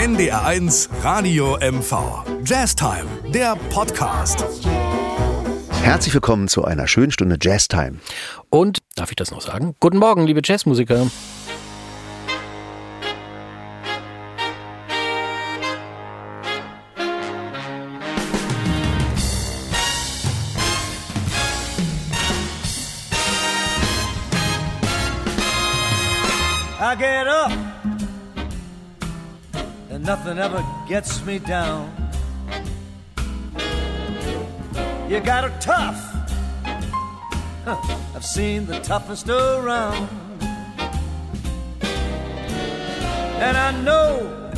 NDR1 Radio MV. Jazz Time, der Podcast. Herzlich willkommen zu einer schönen Stunde Jazz Time. Und, darf ich das noch sagen? Guten Morgen, liebe Jazzmusiker. Gets me down. You got her tough. Huh, I've seen the toughest around. And I know,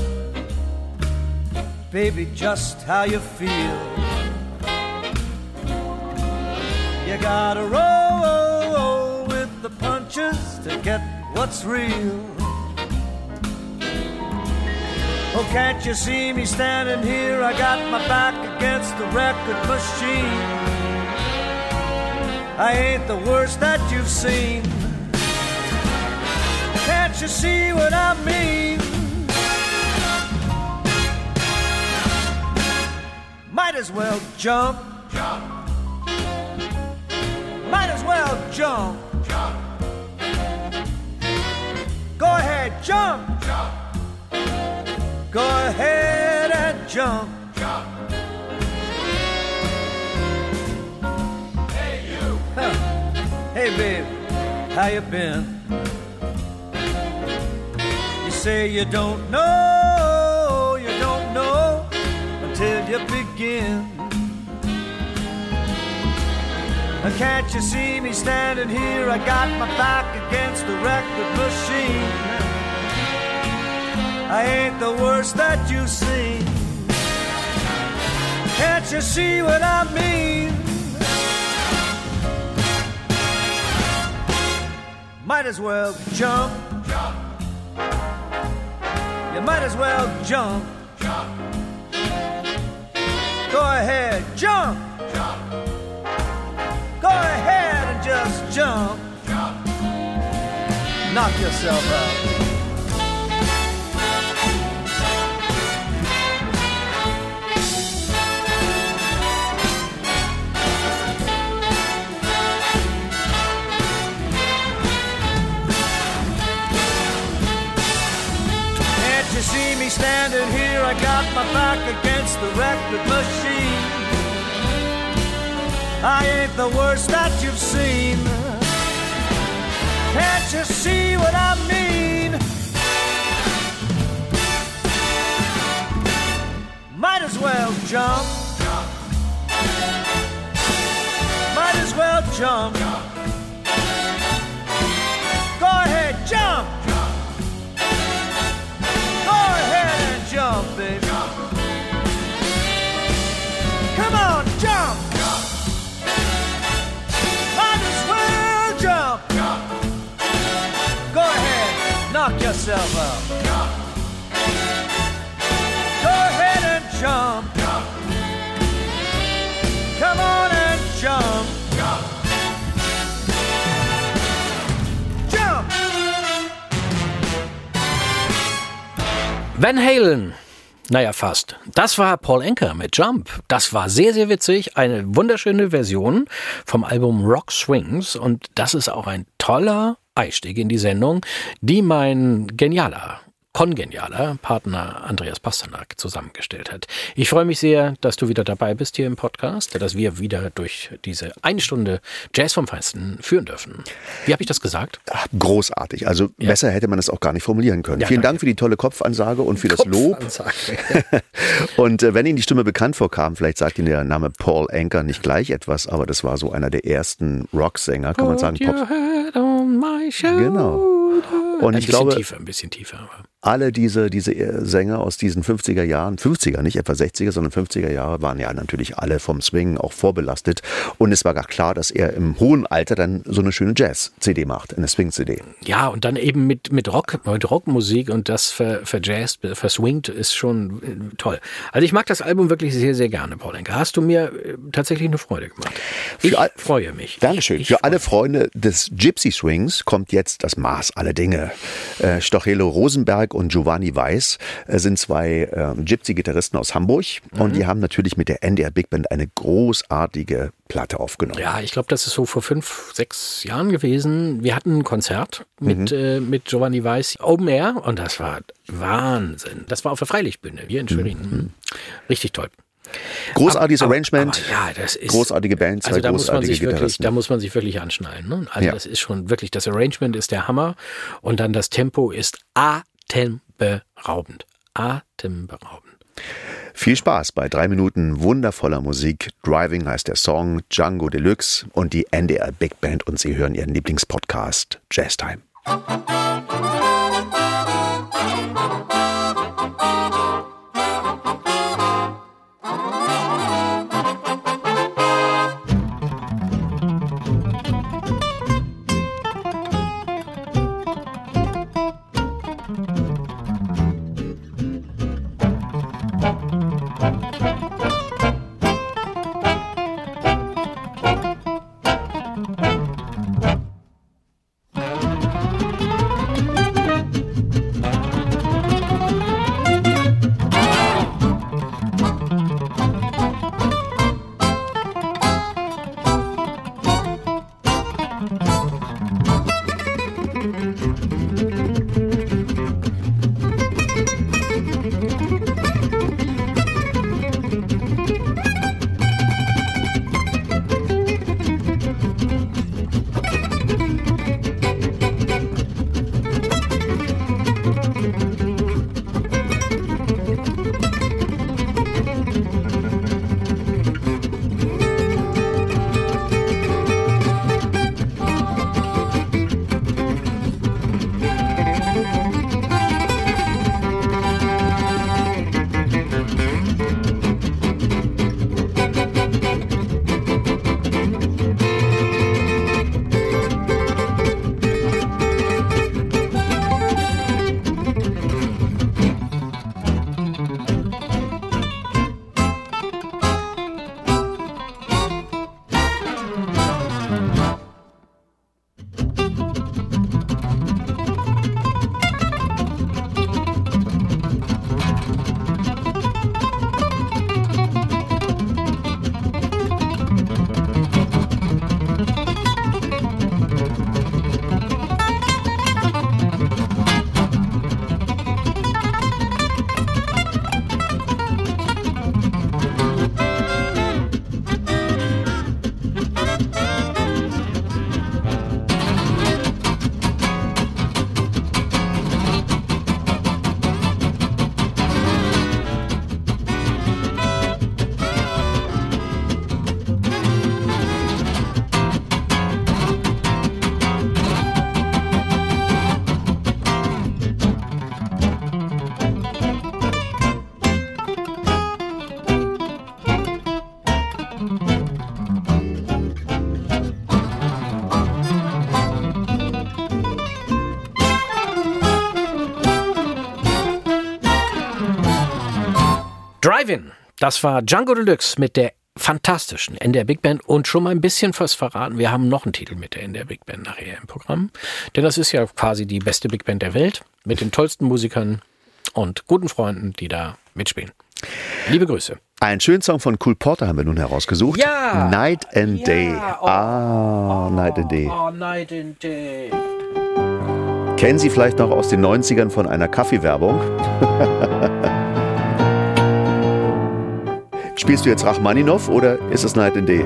baby, just how you feel. You gotta roll with the punches to get what's real. Oh, can't you see me standing here? I got my back against the record machine. I ain't the worst that you've seen. Can't you see what I mean? Might as well jump. Jump. Might as well jump. Jump. Go ahead, jump. Jump. Go ahead and jump. Jump. Hey you. Hey babe, how you been? You say you don't know, you don't know until you begin. Now Can't you see me standing here? I got my back against the record machine. I ain't the worst that you've seen. Can't you see what I mean? Might as well jump. Jump. You might as well jump. Jump. Go ahead, jump. Jump. Go ahead and just jump. Jump. Knock yourself out. Me standing here? I got my back against the record machine. I ain't the worst that you've seen. Can't you see what I mean? Might as well jump. Might as well jump. Yourself. Go ahead and jump. Come on and jump. Jump. Van Halen. Naja, fast. Das war Paul Anker mit Jump. Das war sehr, sehr witzig. Eine wunderschöne Version vom Album Rock Swings. Und das ist auch ein toller Einstieg in die Sendung, die mein genialer kongenialer Partner Andreas Pasternak zusammengestellt hat. Ich freue mich sehr, dass du wieder dabei bist hier im Podcast, dass wir wieder durch diese eine Stunde Jazz vom Feinsten führen dürfen. Wie habe ich das gesagt? Ach, großartig. Also Ja. besser hätte man es auch gar nicht formulieren können. Ja, Vielen danke. Dank für die tolle Kopfansage und für das Lob. Und äh, wenn Ihnen die Stimme bekannt vorkam, vielleicht sagt Ihnen der Name Paul Anker nicht gleich etwas, aber das war so einer der ersten Rocksänger, kann man sagen. Pop. Genau. Und ein ich bisschen glaube- tiefer, ein bisschen tiefer. Aber. Alle diese, diese äh, Sänger aus diesen 50er Jahren, 50er, nicht etwa 60er, sondern 50er Jahre, waren ja natürlich alle vom Swing auch vorbelastet. Und es war gar klar, dass er im hohen Alter dann so eine schöne Jazz-CD macht, eine Swing-CD. Ja, und dann eben mit, mit Rock, mit Rockmusik und das ver, verjazzt, verswingt ist schon äh, toll. Also ich mag das Album wirklich sehr, sehr gerne, Paul Enke. Hast du mir äh, tatsächlich eine Freude gemacht. Ich Für all- freue mich. Dankeschön. Ich, Für ich alle freue Freunde des Gypsy Swings kommt jetzt das Maß aller Dinge. Äh, Stochelo Rosenberg und Giovanni Weiß äh, sind zwei äh, Gypsy-Gitarristen aus Hamburg und die haben natürlich mit der NDR Big Band eine großartige Platte aufgenommen. Ja, ich glaube, das ist so vor fünf, sechs Jahren gewesen. Wir hatten ein Konzert mit, äh, mit Giovanni Weiß Open Air und das war Wahnsinn. Das war auf der Freilichtbühne hier in Schwerin. Richtig toll. Großartiges Aber- Arrangement, aber ja, das ist, großartige Band, zwei also da muss man großartige sich wirklich, Gitarristen. da muss man sich wirklich anschnallen. Ne? Also Ja. das ist schon wirklich, das Arrangement ist der Hammer und dann das Tempo ist atemberaubend. Atemberaubend. Viel Spaß bei drei Minuten wundervoller Musik. Driving heißt der Song, Django Deluxe und die NDR Big Band und Sie hören Ihren Lieblingspodcast Jazz Time. Das war Django Deluxe mit der fantastischen NDR Big Band und schon mal ein bisschen was verraten. Wir haben noch einen Titel mit der NDR Big Band nachher im Programm. Denn das ist ja quasi die beste Big Band der Welt mit den tollsten Musikern und guten Freunden, die da mitspielen. Liebe Grüße. Einen schönen Song von Cool Porter haben wir nun herausgesucht. Ja. Night and Ja, Day. oh. Ah, Night and Day. Oh, Night and Day. Kennen Sie vielleicht noch aus den 90ern von einer Kaffeewerbung? Spielst du jetzt Rachmaninov oder ist es Night and Day?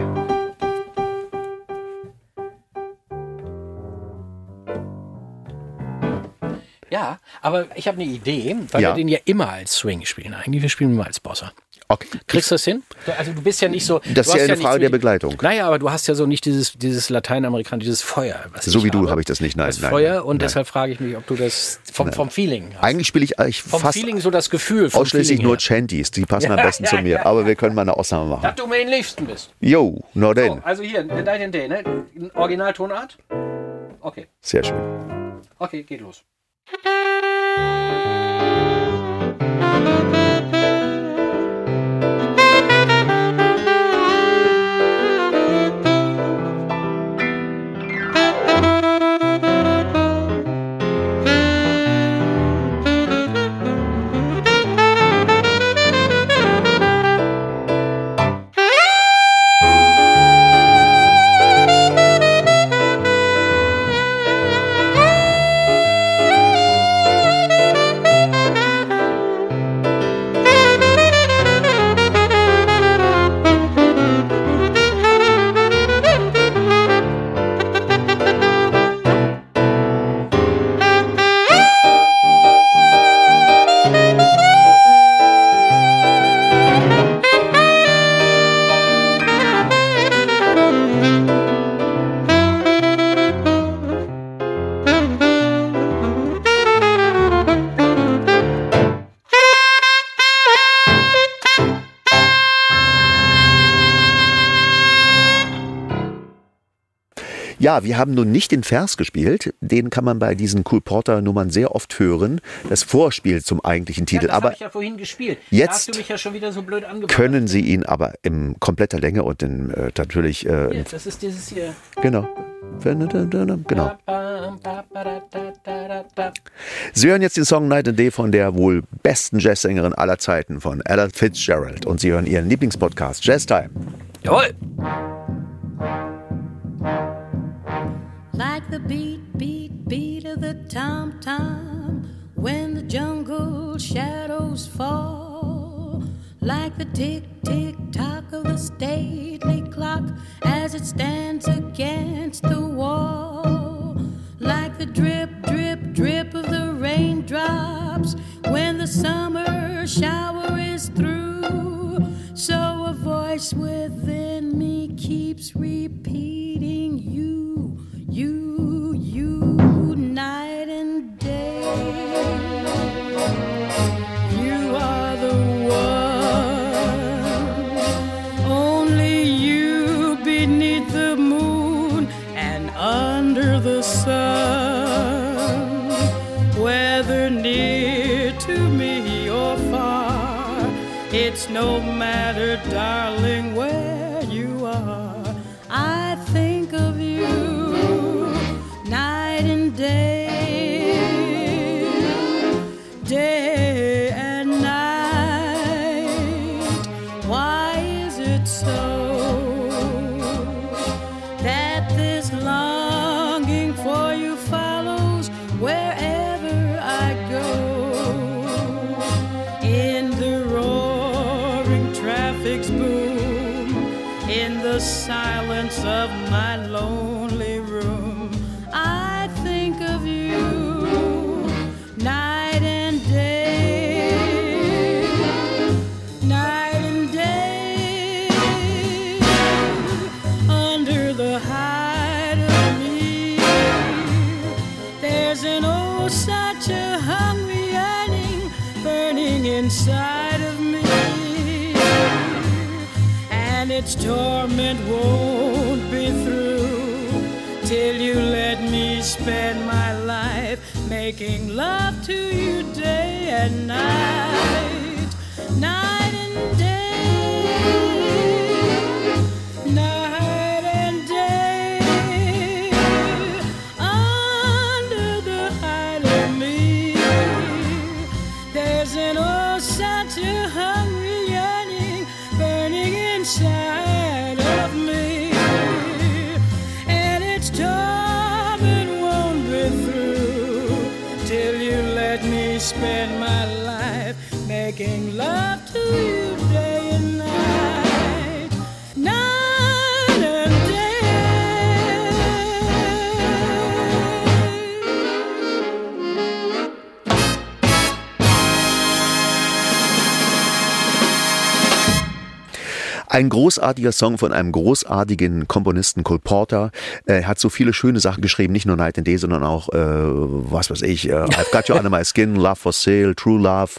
Ja, aber ich habe eine Idee, weil Ja. wir den ja immer als Swing spielen. Eigentlich, wir spielen immer als Bossa. Okay. Kriegst du das hin? Du- Also du bist ja nicht so. Das ist ja eine nicht Frage so der Begleitung. Naja, aber du hast ja so nicht dieses, dieses lateinamerikanische, dieses Feuer. Was So ich wie du habe. habe ich das nicht. Nein, das nein, Feuer nein, und nein. deshalb frage ich mich, ob du das vom, vom Feeling hast. Eigentlich spiele ich eigentlich vom fast Feeling so das Gefühl. Vom ausschließlich Feeling nur her. Chanties. Die passen am Ja, besten zu ja, mir. ja. Aber wir können mal eine Ausnahme machen. Dass du mir am liebsten bist. Jo, nur So, denn. also hier, Night and Day, ne? Originaltonart? Okay, Sehr schön. okay, geht los. Ja, wir haben nun nicht den Vers gespielt. Den kann man bei diesen Cool Porter Nummern sehr oft hören. Das Vorspiel zum eigentlichen Titel. Ja, das aber habe ich ja vorhin gespielt. jetzt ja schon wieder so können Sie ihn aber in kompletter Länge und in, äh, natürlich, äh, Hier, das ist dieses hier. genau. Genau. Sie hören jetzt den Song Night and Day von der wohl besten Jazzsängerin aller Zeiten, von Ella Fitzgerald. Und Sie hören Ihren Lieblingspodcast Jazz Time. Jawohl. The beat, beat, beat of the tom tom when the jungle shadows fall, like the tick, torment won't be through. Till you let me spend my life making love to you day and night, Ein großartiger Song von einem großartigen Komponisten, Cole Porter. Er hat so viele schöne Sachen geschrieben, nicht nur Night and Day, sondern auch, äh, was weiß ich, äh, I've Got You Under My Skin, Love for Sale, True Love.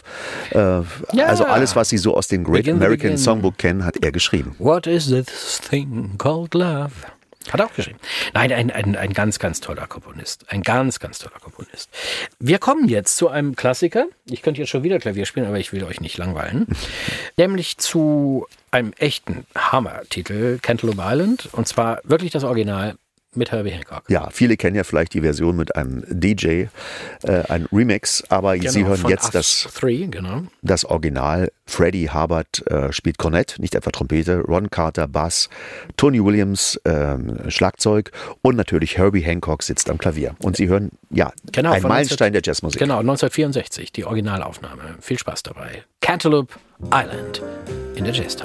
Äh, Ja. Also alles, was Sie so aus dem Great Begin American Begin. Songbook kennen, hat er geschrieben. What is this thing called love? Hat er auch geschrieben. Nein, ein, ein, ein ganz, ganz toller Komponist. Ein ganz, ganz toller Komponist. Wir kommen jetzt zu einem Klassiker. Ich könnte jetzt schon wieder Klavier spielen, aber ich will euch nicht langweilen. Nämlich zu einem echten Hammer-Titel, Cantaloupe Island. Und zwar wirklich das Original mit Herbie Hancock. Ja, viele kennen ja vielleicht die Version mit einem DJ, äh, ein Remix, aber Sie Genau, hören von jetzt das, Three, genau. das Original. Freddie Hubbard äh, spielt Cornett, nicht etwa Trompete, Ron Carter Bass, Tony Williams ähm, Schlagzeug und natürlich Herbie Hancock sitzt am Klavier. Und Sie hören, ja, Genau, ein Meilenstein 19 der Jazzmusik. Genau, 1964, die Originalaufnahme. Viel Spaß dabei. Cantaloupe Island in der Jazz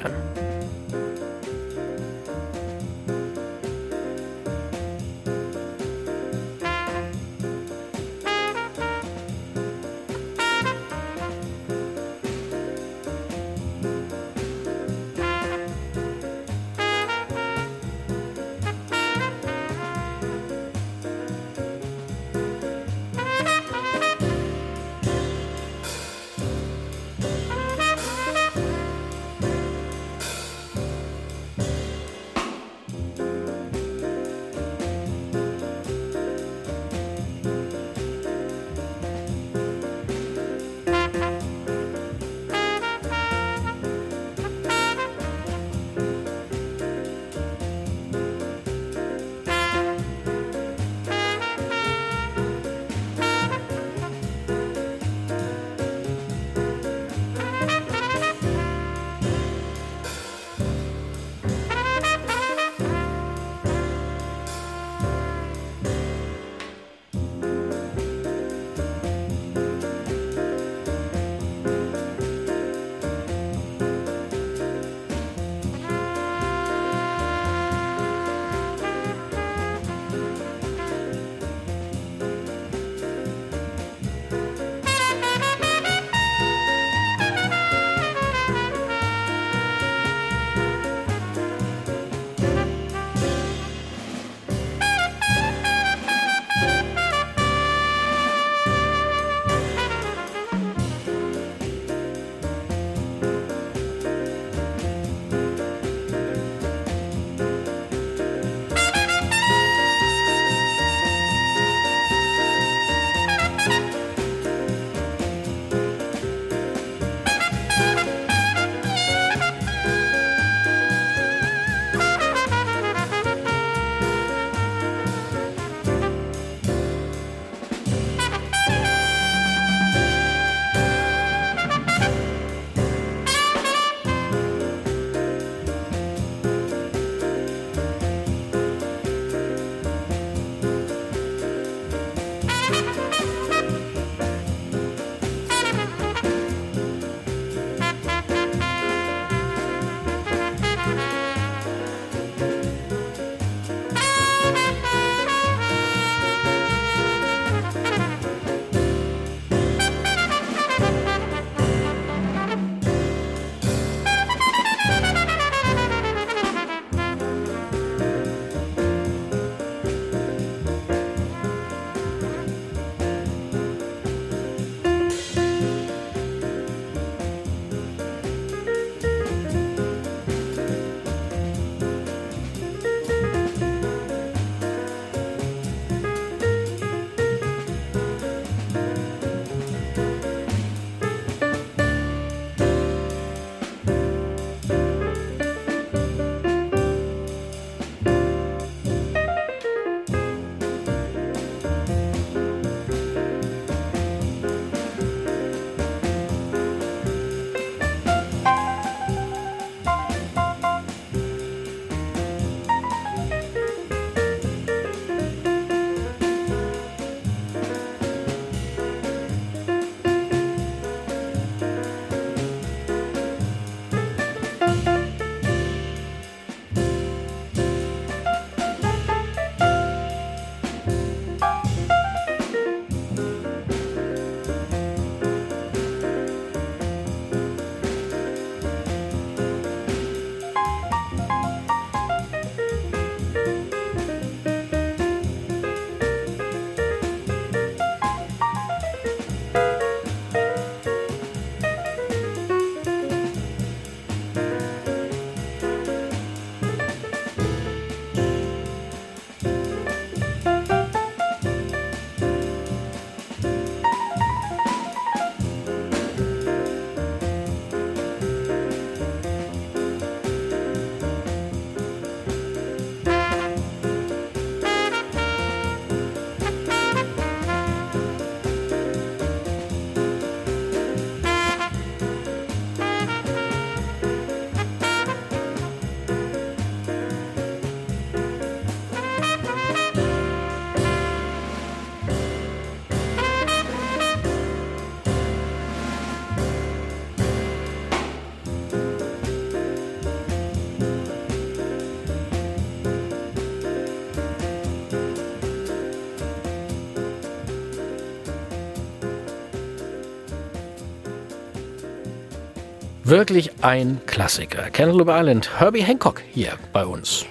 Wirklich ein Klassiker. Cantaloupe Island, Herbie Hancock hier bei uns.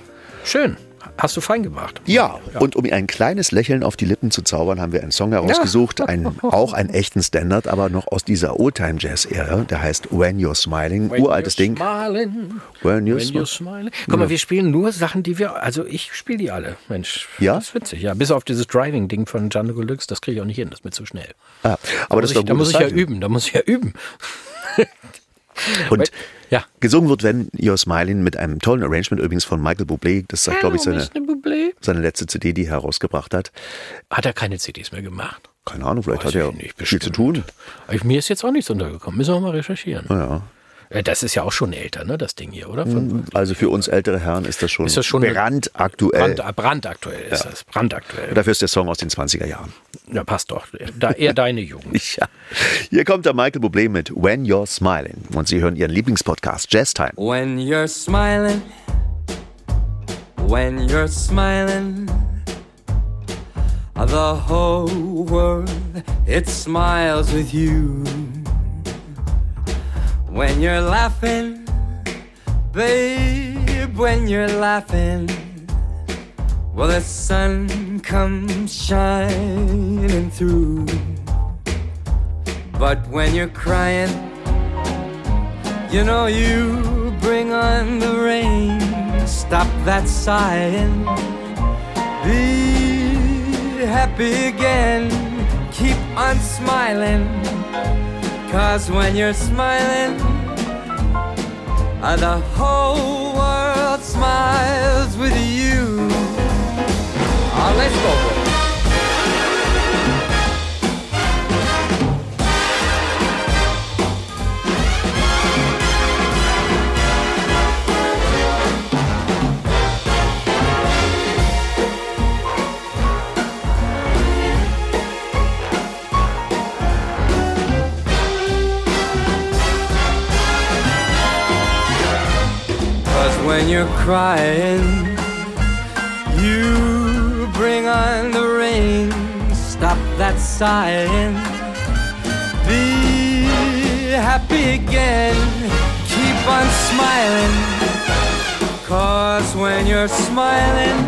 Schön. Hast du fein gemacht. Ja, und um ihr ein kleines Lächeln auf die Lippen zu zaubern, haben wir einen Song herausgesucht, einen, auch einen echten Standard, aber noch aus dieser Oldtime-Jazz-Ära. Der heißt When You're Smiling, When uraltes you're Ding. Smiling, When you're when you're smiling. Guck mal, wir spielen nur Sachen, die wir, also ich spiele die alle. Mensch, Ja? das ist witzig. Ja, bis auf dieses Driving-Ding von Django Deluxe, das kriege ich auch nicht hin, das ist mir zu schnell. Ah, aber Da das muss ich, da muss ich ja üben, da muss ich ja üben. Und Ja. gesungen wird When You're Smiling mit einem tollen Arrangement übrigens von Michael Bublé. Das ist, glaube ich, seine, seine letzte CD, die er herausgebracht hat. Hat er keine CDs mehr gemacht? Keine Ahnung, vielleicht Weiß hat er ich nicht, viel zu tun. Aber Mir ist jetzt auch nichts untergekommen. Müssen wir mal recherchieren. Ja. Äh, Das ist ja auch schon älter, ne, das Ding hier, oder? Von, Also für uns ältere Herren ist das schon, Ist das schon brandaktuell. Brand, brandaktuell ist das. Brandaktuell. Dafür ist der Song aus den 20er Jahren. Ja, passt doch. Da, eher deine Jugend. Ja. Hier kommt der Michael Bublé mit When You're Smiling. Und Sie hören Ihren Lieblingspodcast Jazz Time. When you're smiling, when you're smiling, the whole world it smiles with you. When you're laughing, babe, when you're laughing, well, the sun comes shining through. But when you're crying, you know you bring on the rain. Stop that sighing. Be happy again. Keep on smiling. Cause when you're smiling, the whole world smiles with you. Oh, let's go. When you're crying, you bring on the rain. Stop that sighing. Be happy again. Keep on smiling. Cause when you're smiling,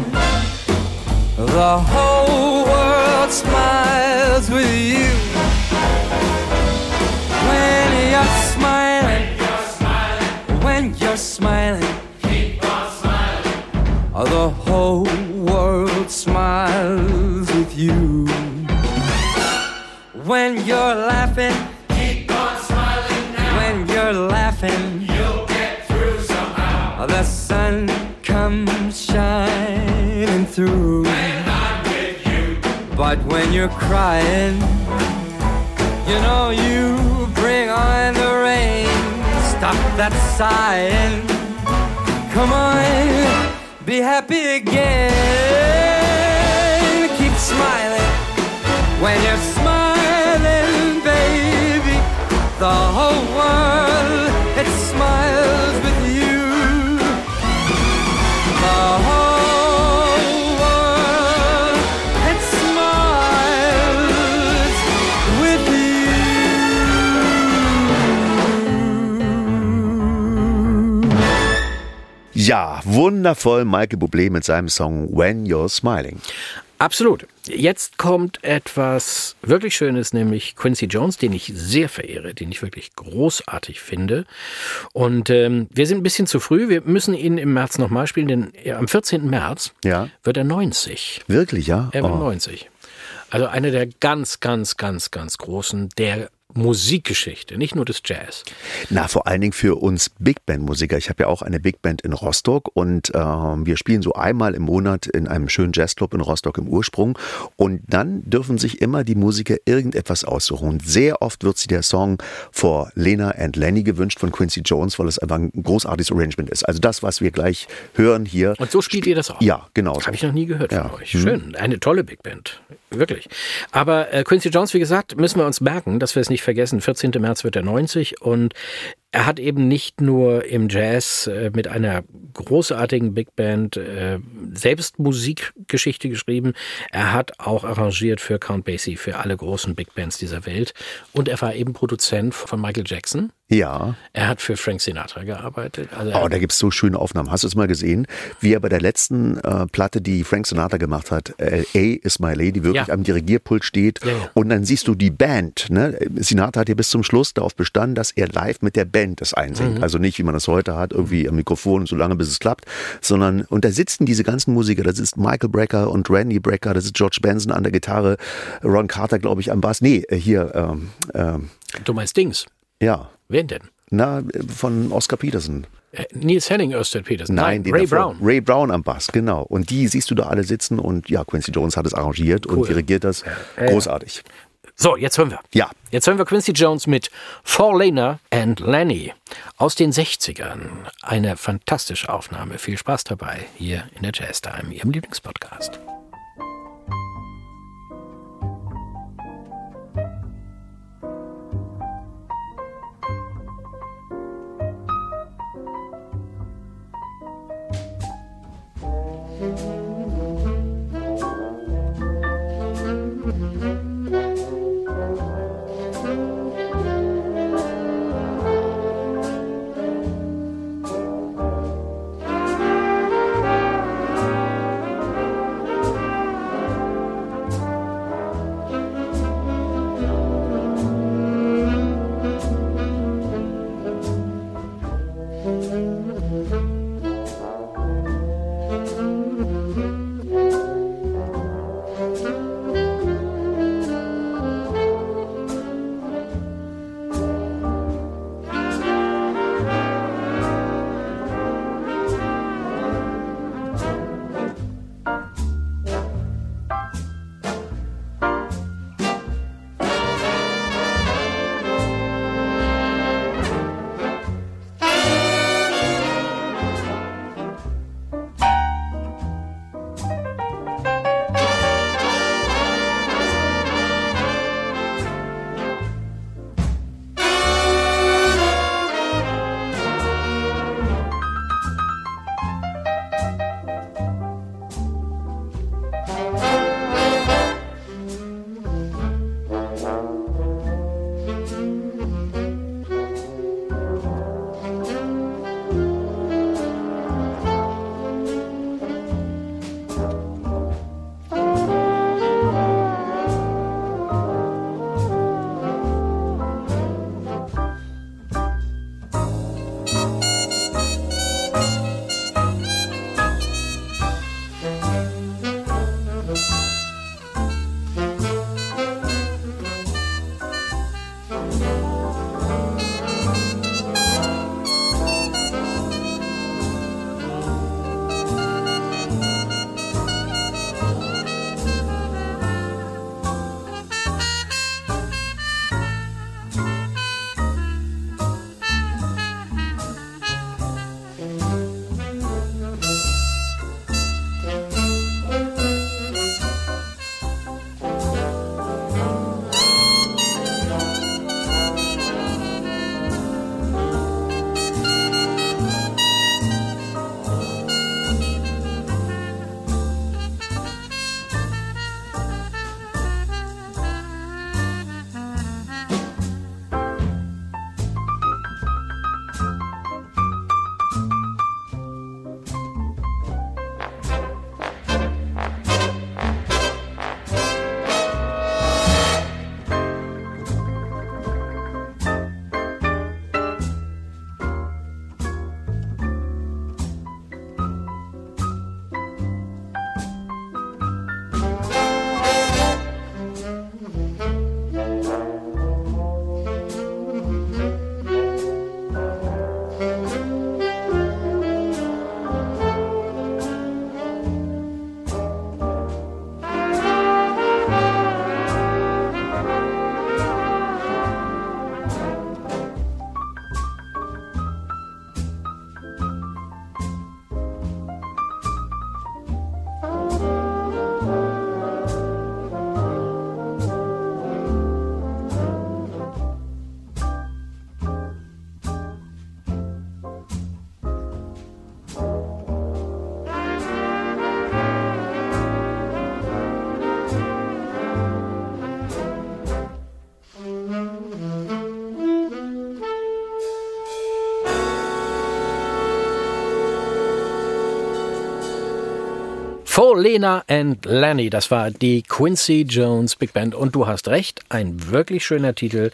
the whole world smiles with you. When you're smiling, when you're smiling, Oh, the whole world smiles with you. When you're laughing, keep on smiling now. When you're laughing, you'll get through somehow. The sun comes shining through. When I'm with you. But when you're crying, you know you bring on the rain. Stop that sighing. Come on, be happy again. Keep smiling when you're smiling, baby. The whole world wundervoll Michael Bublé mit seinem Song When You're Smiling. Absolut. Jetzt kommt etwas wirklich Schönes, nämlich Quincy Jones, den ich sehr verehre, den ich wirklich großartig finde. Und ähm, wir sind ein bisschen zu früh. Wir müssen ihn im März nochmal spielen, denn am 14. März Ja. wird er 90. Wirklich, ja? Er wird Oh. 90. Also einer der ganz, ganz, ganz, ganz großen der Musikgeschichte, nicht nur des Jazz. Na, vor allen Dingen für uns Big Band-Musiker. Ich habe ja auch eine Big Band in Rostock und ähm, wir spielen so einmal im Monat in einem schönen Jazzclub in Rostock im Ursprung. Und dann dürfen sich immer die Musiker irgendetwas aussuchen. Sehr oft wird sich der Song for Lena and Lenny gewünscht von Quincy Jones, weil es einfach ein großartiges Arrangement ist. Also das, was wir gleich hören hier. Und so spielt ihr das auch? Ja, genau. Habe ich noch nie gehört Ja. von euch. Schön. Eine tolle Big Band. Wirklich. Aber äh, Quincy Jones, wie gesagt, müssen wir uns merken, dass wir es nicht vergessen. 14. März wird er 90 und er hat eben nicht nur im Jazz äh, mit einer großartigen Big Band äh, selbst Musikgeschichte geschrieben, er hat auch arrangiert für Count Basie, für alle großen Big Bands dieser Welt. Und er war eben Produzent von Michael Jackson. Ja. Er hat für Frank Sinatra gearbeitet. Also Oh, da gibt's so schöne Aufnahmen. Hast du es mal gesehen, wie er bei der letzten äh, Platte, die Frank Sinatra gemacht hat, L.A. is my lady, wirklich Ja. am Dirigierpult steht Ja, ja. und dann siehst du die Band. Ne? Sinatra hat ja bis zum Schluss darauf bestanden, dass er live mit der Band das einsingt. Mhm. Also nicht, wie man das heute hat, irgendwie am Mikrofon so lange, bis es klappt, sondern und da sitzen diese ganzen Musiker, da sitzt Michael Brecker und Randy Brecker, da sitzt George Benson an der Gitarre, Ron Carter, glaube ich, am Bass. Nee, äh, hier, ähm, ähm, du meinst Dings. ja, Wen denn? na, von Oscar Peterson. Äh, Nils Henning, Ørsted Petersen. Nein, den Ray davor. Brown. Ray Brown am Bass, genau. Und die siehst du da alle sitzen und ja, Quincy Jones hat es arrangiert und Cool. dirigiert das. Großartig. So, jetzt hören wir. Ja. Jetzt hören wir Quincy Jones mit Four Lena and Lenny aus den 60ern. Eine fantastische Aufnahme. Viel Spaß dabei hier in der Jazz Time, Ihrem Lieblingspodcast. Lena and Lenny, das war die Quincy Jones Big Band. Und du hast recht, ein wirklich schöner Titel.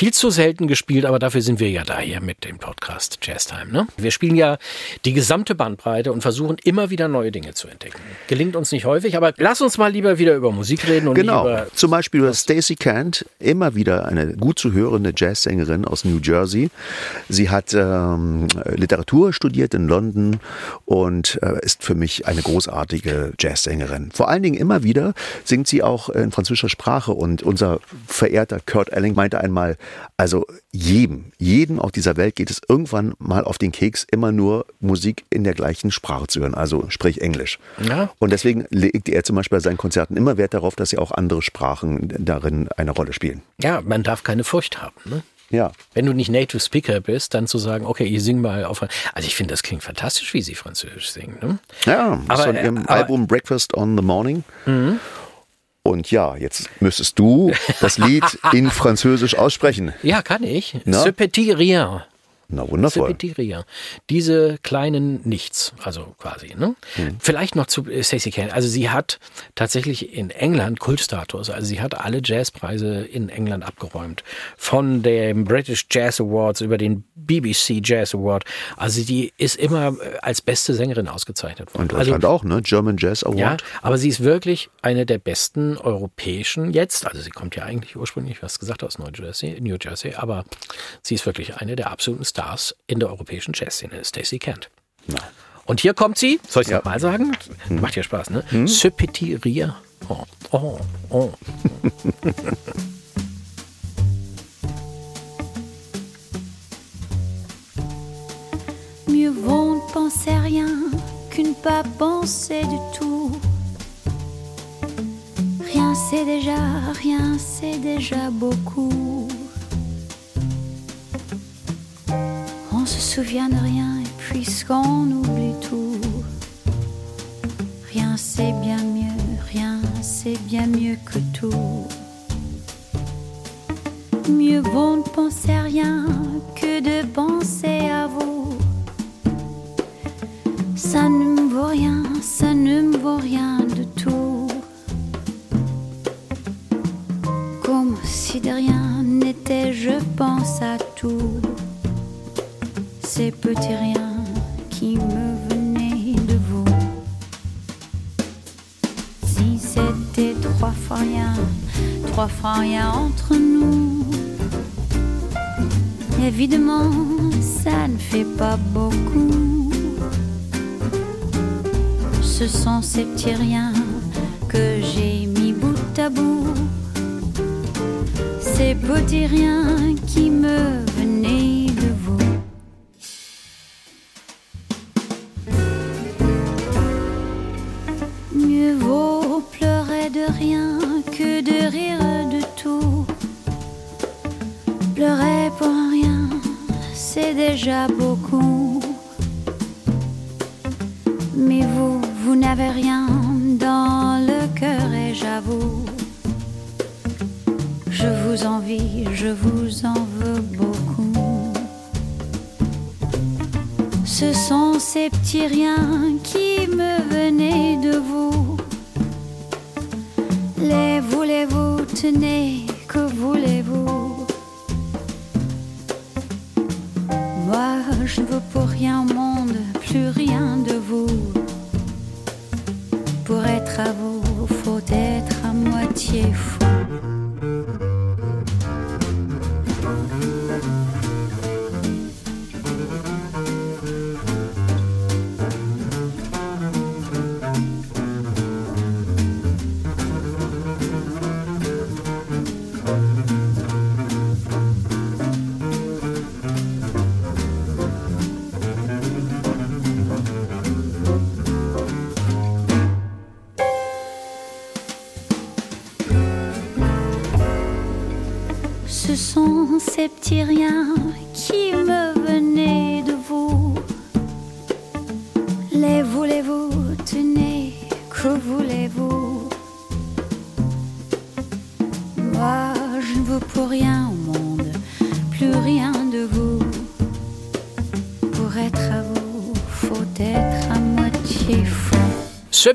Viel zu selten gespielt, aber dafür sind wir ja da hier mit dem Podcast Jazz Time. Ne? Wir spielen ja die gesamte Bandbreite und versuchen immer wieder neue Dinge zu entdecken. Gelingt uns nicht häufig, aber lass uns mal lieber wieder über Musik reden und Genau. über Zum Beispiel über Stacey Kent, immer wieder eine gut zu hörende Jazzsängerin aus New Jersey. Sie hat ähm, Literatur studiert in London und äh, ist für mich eine großartige Jazzsängerin. Vor allen Dingen immer wieder singt sie auch in französischer Sprache und unser verehrter Kurt Elling meinte einmal, also jedem, jedem auf dieser Welt geht es irgendwann mal auf den Keks, immer nur Musik in der gleichen Sprache zu hören, also sprich Englisch. Ja. Und deswegen legt er zum Beispiel bei seinen Konzerten immer Wert darauf, dass sie auch andere Sprachen darin eine Rolle spielen. Ja, man darf keine Furcht haben. Ne? Ja. Wenn du nicht Native Speaker bist, dann zu sagen, okay, ich sing mal auf. Also ich finde, das klingt fantastisch, wie sie Französisch singen. Ne? Ja, Aber, von äh, ihrem aber- Album Breakfast on the Morning. Und ja, jetzt müsstest du das Lied in Französisch aussprechen. Ja, kann ich. Na? Ce petit rien. Na wundervoll. rien. Diese kleinen Nichts, also quasi. Ne? Hm. Vielleicht noch zu Stacey Kane. Also sie hat tatsächlich in England Kultstatus. Also sie hat alle Jazzpreise in England abgeräumt. Von dem British Jazz Awards über den BBC Jazz Award. Also die ist immer äh, als beste Sängerin ausgezeichnet worden. Und also, Deutschland auch, ne? German Jazz Award. ja, aber sie ist wirklich eine der besten europäischen jetzt. Also sie kommt ja eigentlich ursprünglich, was gesagt aus New Jersey, New Jersey, aber sie ist wirklich eine der absoluten Stars in der europäischen Jazzszene, Stacey Kent. Und hier kommt sie, soll ich es Ja. nochmal sagen? Macht ja Spaß, ne? Ce petit rien. Oh, oh, oh. Mieux vaut ne penser rien qu'une ne pas penser du tout. Rien c'est déjà, rien c'est déjà beaucoup. Souvient de rien et puisqu'on oublie tout. Rien c'est bien mieux, rien c'est bien mieux que tout. Mieux vaut ne penser rien trois fois rien entre nous. Évidemment, ça ne fait pas beaucoup. Ce sont ces petits riens que j'ai mis bout à bout. Ces petits riens je vous en veux beaucoup. Ce sont ces petits riens qui me venaient de vous. Les voulez-vous, tenez, que voulez-vous? Moi, je ne veux pour rien au monde, plus rien de vous. Pour être à vous, faut être à moitié fou.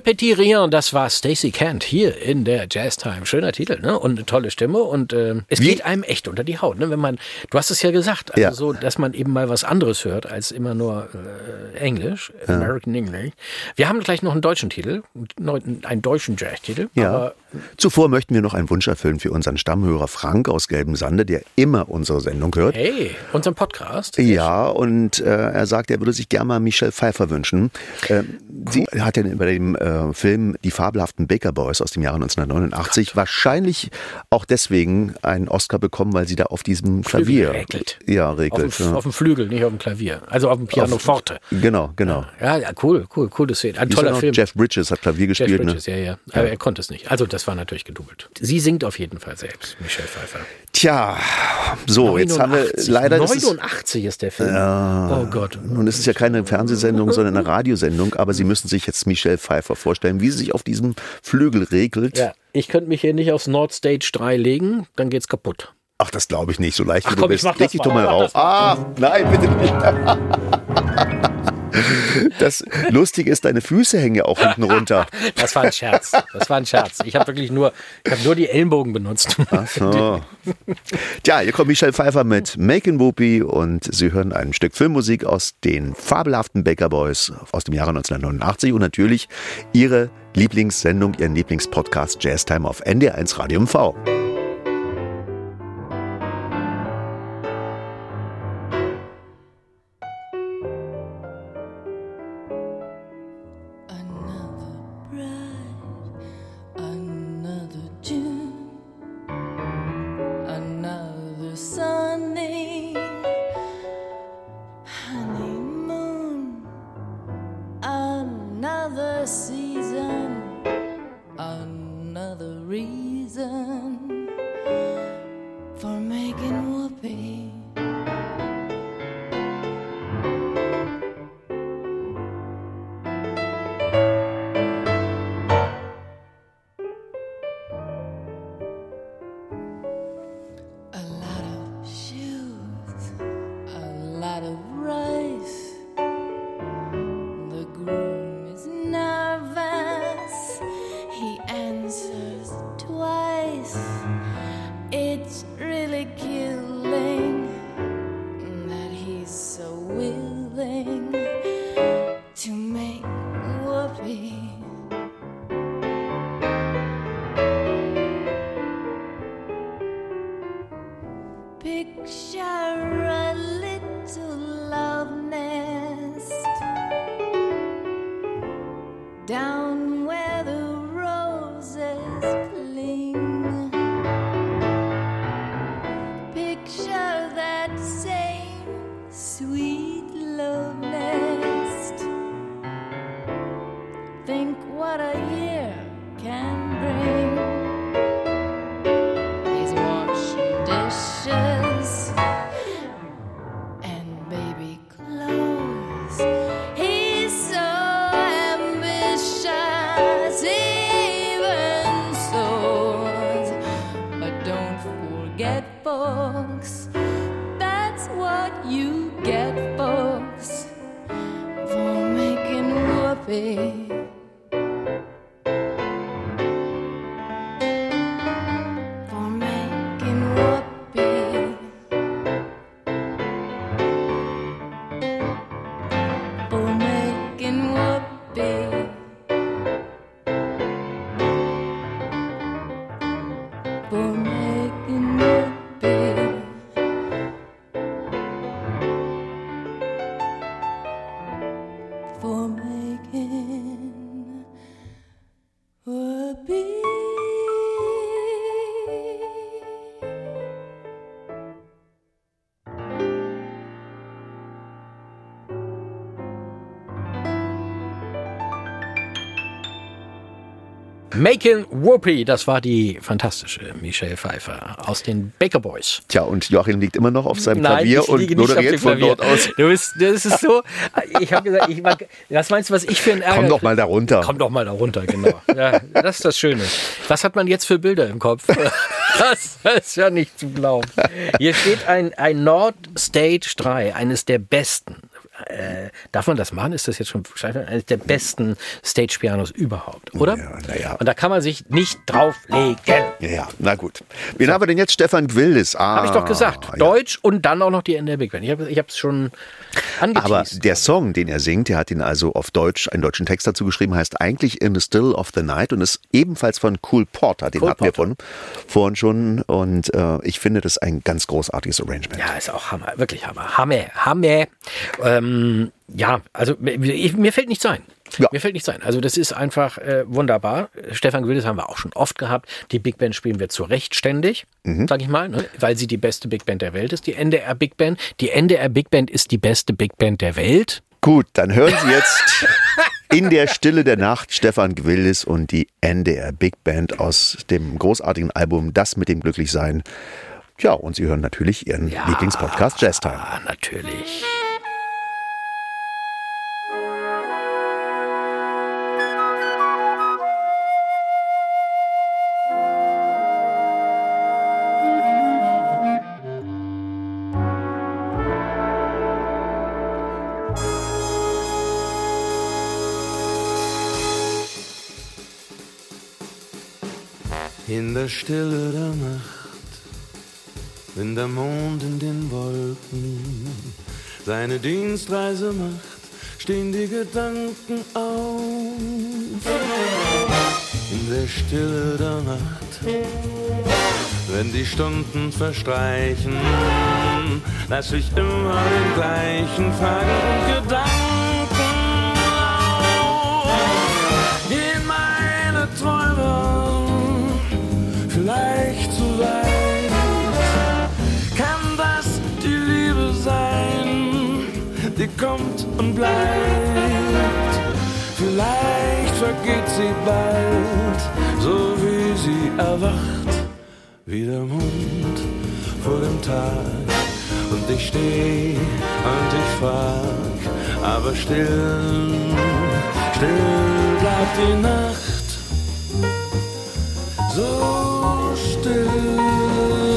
Petit Rien, das war Stacey Kent hier in der Jazz Time. Schöner Titel, ne? Und eine tolle Stimme. Und äh, es Wie- geht einem echt unter die Haut, ne? Wenn man, du hast es ja gesagt, also Ja. so, dass man eben mal was anderes hört als immer nur äh, Englisch, American English. Wir haben gleich noch einen deutschen Titel, einen deutschen Jazz-Titel. Ja. Aber Zuvor möchten wir noch einen Wunsch erfüllen für unseren Stammhörer Frank aus Gelben Sande, der immer unsere Sendung hört. hey, unseren Podcast. Ja, und äh, er sagt, er würde sich gerne mal Michelle Pfeiffer wünschen. Ähm, Sie hat ja bei dem äh, Film Die fabelhaften Baker Boys aus dem Jahre 1989 wahrscheinlich auch deswegen einen Oscar bekommen, weil sie da auf diesem Klavier regelt. Ja, Auf regelt. dem, ja. auf dem Flügel, nicht auf dem Klavier. Also auf dem Piano Forte. Genau, genau. Ja, ja, cool, cool, coole Szene. Ein er toller? Film. Jeff Bridges hat Klavier Jeff gespielt. Bridges, ja, ja. Aber er konnte es nicht. Also das war natürlich gedubbelt. Sie singt auf jeden Fall selbst, Michelle Pfeiffer. Tja, so, jetzt haben wir 89. leider... das ist- 89 ist der Film. Oh Gott. Nun ist es ja keine Fernsehsendung, sondern eine Radiosendung, aber Sie müssen sich jetzt Michelle Pfeiffer vorstellen, wie sie sich auf diesem Flügel regelt. Ja, ich könnte mich hier nicht aufs Nordstage 3 legen, dann geht's kaputt. Ach, das glaube ich nicht, so leicht wie Ach, du komm, ich bist. mach das Leg dich doch mal rauf. Ah, nein, bitte nicht. Das Lustige ist, deine Füße hängen ja auch hinten runter. Das war ein Scherz. Das war ein Scherz. Ich habe wirklich nur, ich habe nur die Ellenbogen benutzt. So. Tja, hier kommt Michelle Pfeiffer mit Making Whoopi und Sie hören ein Stück Filmmusik aus den fabelhaften Baker Boys aus dem Jahre 1989 und natürlich Ihre Lieblingssendung, Ihren Lieblingspodcast Jazz Time auf NDR1 Radio MV. Making Whoopi, das war die fantastische Michelle Pfeiffer aus den Baker Boys. Tja, und Joachim liegt immer noch auf seinem Nein, Klavier und moderiert von dort aus. Du bist, das ist so, ich habe gesagt, ich mag, was meinst du, was ich für ein Ärger Komm doch mal da runter. Komm doch mal da runter, genau. Ja, das ist das Schöne. Was hat man jetzt für Bilder im Kopf? Das ist ja nicht zu glauben. Hier steht ein, ein Nord Stage 3, eines der besten äh, darf man das machen? Ist das jetzt schon eines der besten Stage-Pianos überhaupt, oder? Ja, na ja. Und da kann man sich nicht drauflegen. Ja, ja, na gut. Wen haben wir denn jetzt? Stefan Gwildes. Ah, Habe ich doch gesagt. ja. Deutsch und dann auch noch die Big Band. Ich habe es schon angeteased. Aber der Song, den er singt, der hat ihn also auf Deutsch, einen deutschen Text dazu geschrieben, heißt eigentlich In the Still of the Night und ist ebenfalls von Cool Porter. Den Cole hatten wir von, vorhin schon und äh, ich finde das ein ganz großartiges Arrangement. Ja, ist auch Hammer, wirklich Hammer. Hammer, Hammer. Ähm, ja, also ich, mir fällt nichts ein. Ja. Mir fällt nichts ein. Also das ist einfach äh, wunderbar. Stefan Wildes haben wir auch schon oft gehabt. Die Big Band spielen wir zu Recht ständig, sag ich mal, ne? weil sie die beste Big Band der Welt ist. Die NDR Big Band. Die NDR Big Band ist die beste Big Band der Welt. Gut, dann hören Sie jetzt in der Stille der Nacht Stefan Gwildes und die NDR Big Band aus dem großartigen Album Das mit dem Glücklichsein. Ja, und Sie hören natürlich Ihren Lieblingspodcast Jazz Time. Ah, natürlich. Der Stille der Nacht, wenn der Mond in den Wolken seine Dienstreise macht, stehen die Gedanken auf. In der Stille der Nacht, wenn die Stunden verstreichen, lass ich immer den gleichen Gedanken kommt und bleibt? Vielleicht vergeht sie bald, so wie sie erwacht, wie der Mond vor dem Tag. Und ich steh und ich frag, aber still, still bleibt die Nacht so still.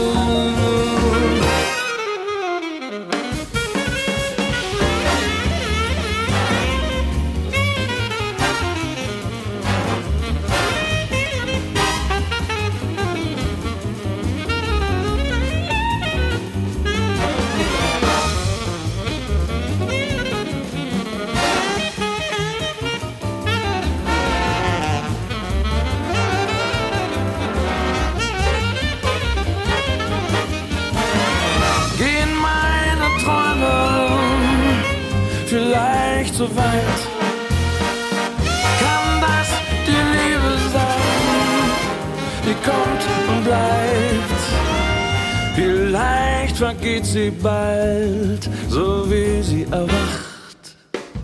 Vergeht sie bald, so wie sie erwacht,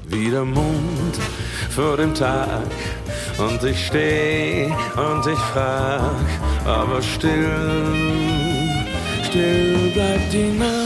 wie der Mond vor dem Tag. Und ich steh und ich frag, aber still still bleibt die Nacht.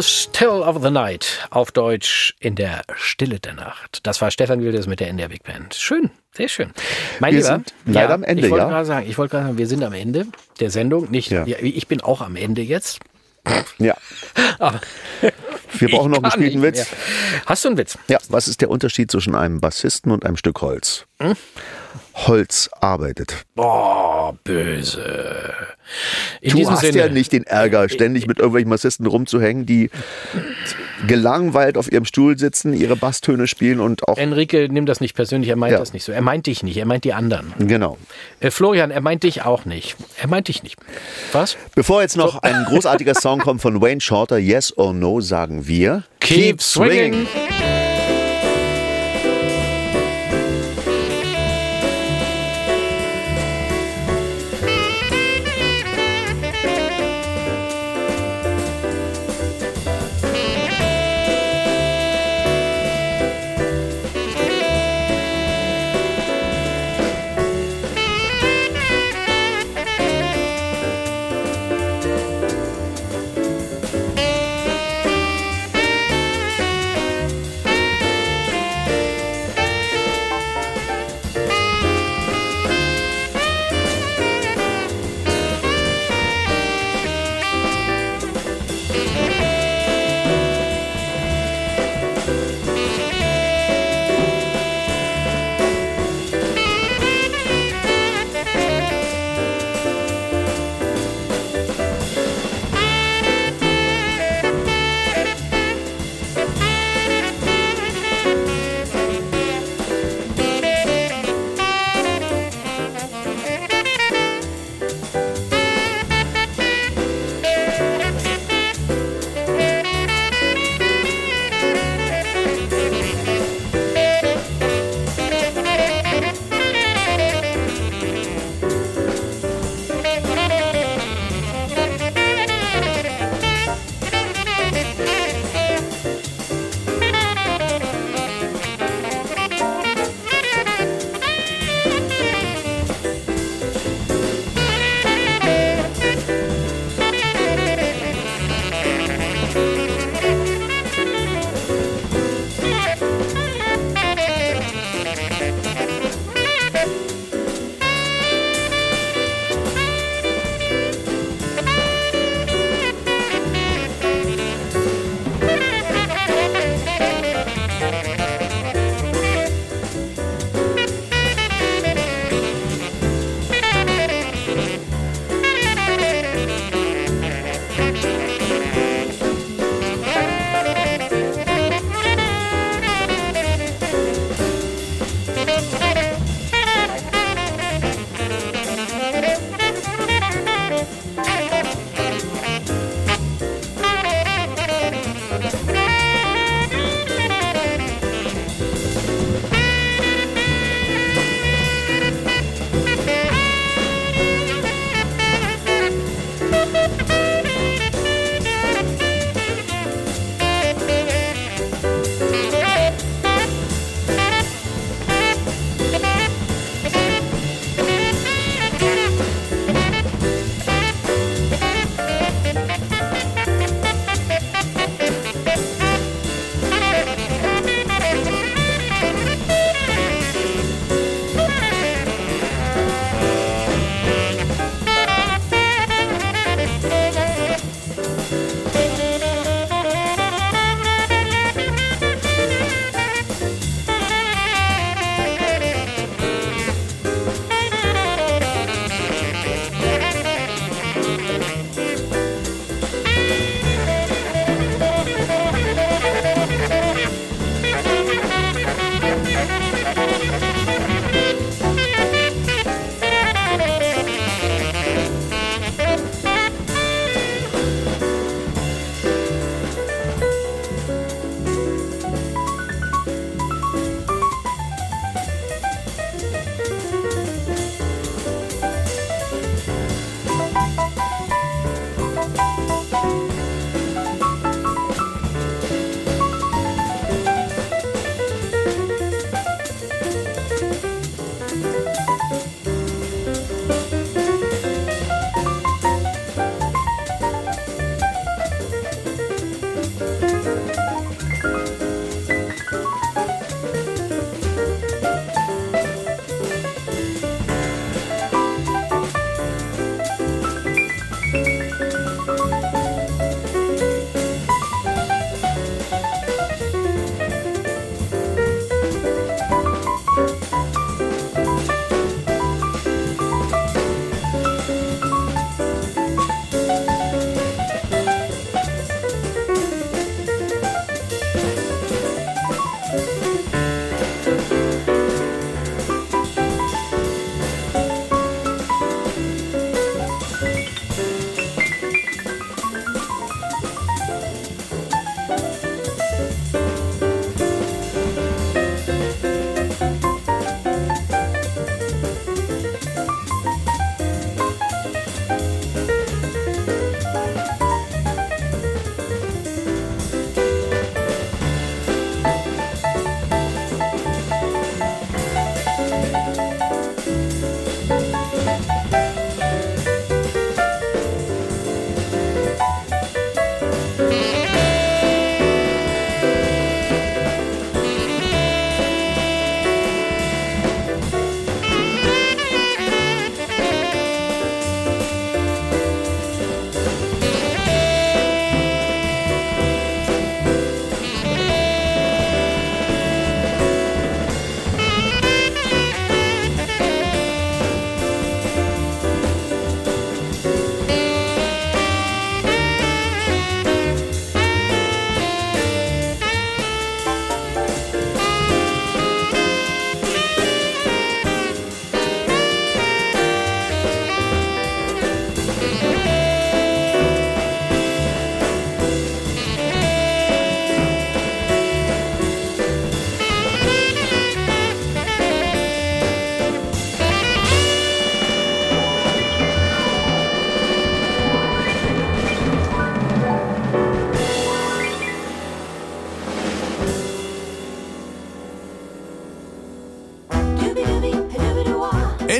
The Still of the Night, auf Deutsch in der Stille der Nacht. Das war Stefan Wildes mit der NDR Big Band. Schön, sehr schön. Mein Wir Lieber, sind leider am Ende, ich wollte ja? gerade sagen, ich wollte gerade sagen, wir sind am Ende der Sendung. Nicht, Ja. ja, ich bin auch am Ende jetzt. Ja, Aber wir brauchen noch einen nicht Witz. mehr. Hast du einen Witz? Ja, was ist der Unterschied zwischen einem Bassisten und einem Stück Holz? Hm? Holz arbeitet. Boah, böse. In Du hast Sinne. ja nicht den Ärger, ständig mit irgendwelchen Bassisten rumzuhängen, die gelangweilt auf ihrem Stuhl sitzen, ihre Basstöne spielen und auch. Enrique, nimm das nicht persönlich, er meint Ja. das nicht so. Er meint dich nicht, er meint die anderen. Genau. Äh, Florian, er meint dich auch nicht. Er meint dich nicht. Was? Bevor jetzt noch ein großartiger Song kommt von Wayne Shorter, Yes or No, sagen wir. Keep swinging.